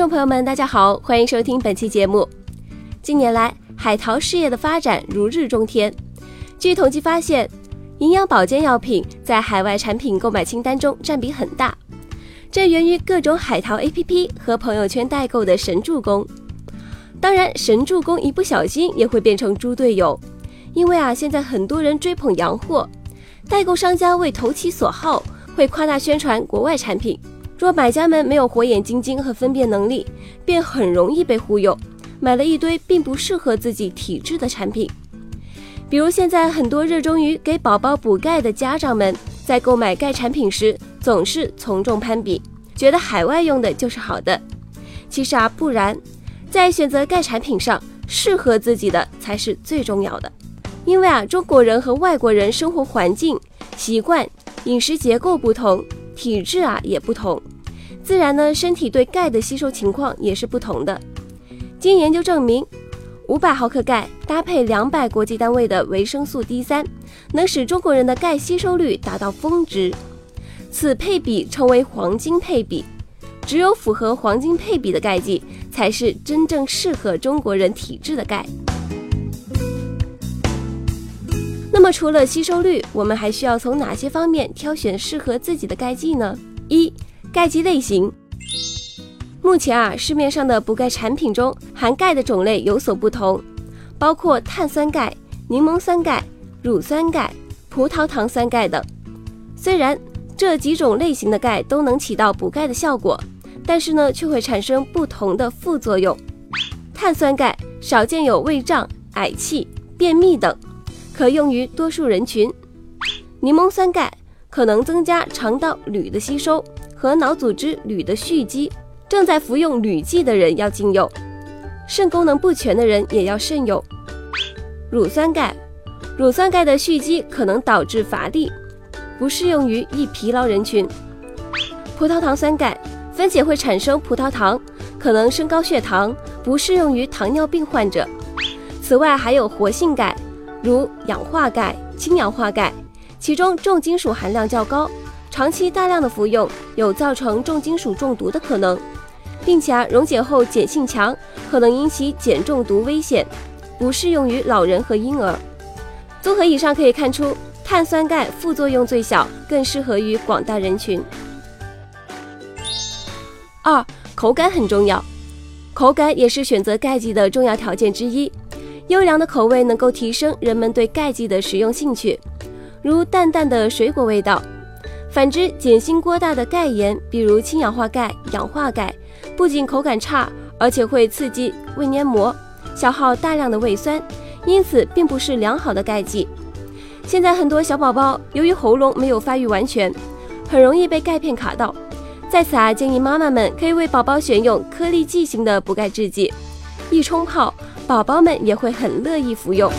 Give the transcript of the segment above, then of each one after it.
众朋友们，大家好，欢迎收听本期节目。近年来，海淘事业的发展如日中天。据统计发现，营养保健药品在海外产品购买清单中占比很大，这源于各种海淘 APP 和朋友圈代购的神助攻。当然，神助攻一不小心也会变成猪队友，因为啊，现在很多人追捧洋货，代购商家为投其所好，会夸大宣传国外产品。若买家们没有火眼金睛和分辨能力，便很容易被忽悠，买了一堆并不适合自己体质的产品。比如现在很多热衷于给宝宝补钙的家长们，在购买钙产品时总是从众攀比，觉得海外用的就是好的。其实啊，不然，在选择钙产品上，适合自己的才是最重要的。因为啊，中国人和外国人生活环境、习惯、饮食结构不同。体质啊也不同，自然呢，身体对钙的吸收情况也是不同的。经研究证明，五百毫克钙搭配两百国际单位的维生素 D 三，能使中国人的钙吸收率达到峰值。此配比称为黄金配比。只有符合黄金配比的钙剂，才是真正适合中国人体质的钙。那么除了吸收率，我们还需要从哪些方面挑选适合自己的钙剂呢？一、钙剂类型。目前啊，市面上的补钙产品中含钙的种类有所不同，包括碳酸钙、柠檬酸钙、乳酸钙、葡萄糖酸钙等。虽然这几种类型的钙都能起到补钙的效果，但是呢，却会产生不同的副作用。碳酸钙少见有胃胀、嗳气、便秘等。可用于多数人群。柠檬酸钙可能增加肠道铝的吸收和脑组织铝的蓄积，正在服用铝剂的人要禁用，肾功能不全的人也要慎用。乳酸钙，乳酸钙的蓄积可能导致乏力，不适用于易疲劳人群。葡萄糖酸钙分解会产生葡萄糖，可能升高血糖，不适用于糖尿病患者。此外还有活性钙。如氧化钙、氢氧化钙，其中重金属含量较高，长期大量的服用有造成重金属中毒的可能，并且啊溶解后碱性强，可能引起碱中毒危险，不适用于老人和婴儿。综合以上可以看出，碳酸钙副作用最小，更适合于广大人群。二、口感很重要，口感也是选择钙剂的重要条件之一。优良的口味能够提升人们对钙剂的食用兴趣，如淡淡的水果味道。反之，碱性过大的钙盐，比如氢氧化钙、氧化钙，不仅口感差，而且会刺激胃黏膜，消耗大量的胃酸，因此并不是良好的钙剂。现在很多小宝宝由于喉咙没有发育完全，很容易被钙片卡到。在此啊，建议妈妈们可以为宝宝选用颗粒剂型的补钙制剂，一冲泡。宝宝们也会很乐意服用。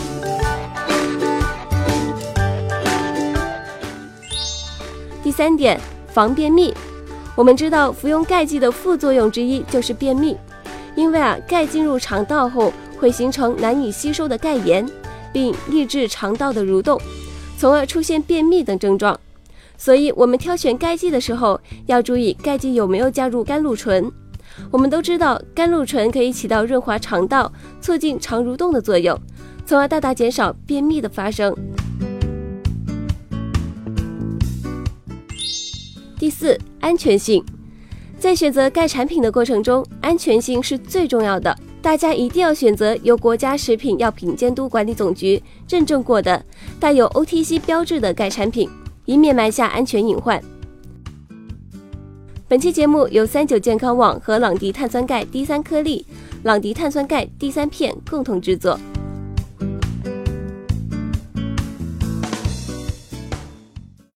第三点，防便秘。我们知道，服用钙剂的副作用之一就是便秘，因为啊，钙进入肠道后会形成难以吸收的钙盐，并抑制肠道的蠕动，从而出现便秘等症状。所以，我们挑选钙剂的时候要注意钙剂有没有加入甘露醇。我们都知道，甘露醇可以起到润滑肠道、促进肠蠕动的作用，从而大大减少便秘的发生。第四，安全性，在选择钙产品的过程中，安全性是最重要的。大家一定要选择由国家食品药品监督管理总局认证过的、带有 OTC 标志的钙产品，以免埋下安全隐患。本期节目由三九健康网和朗迪碳酸钙 D 三颗粒、朗迪碳酸钙 D 三片共同制作。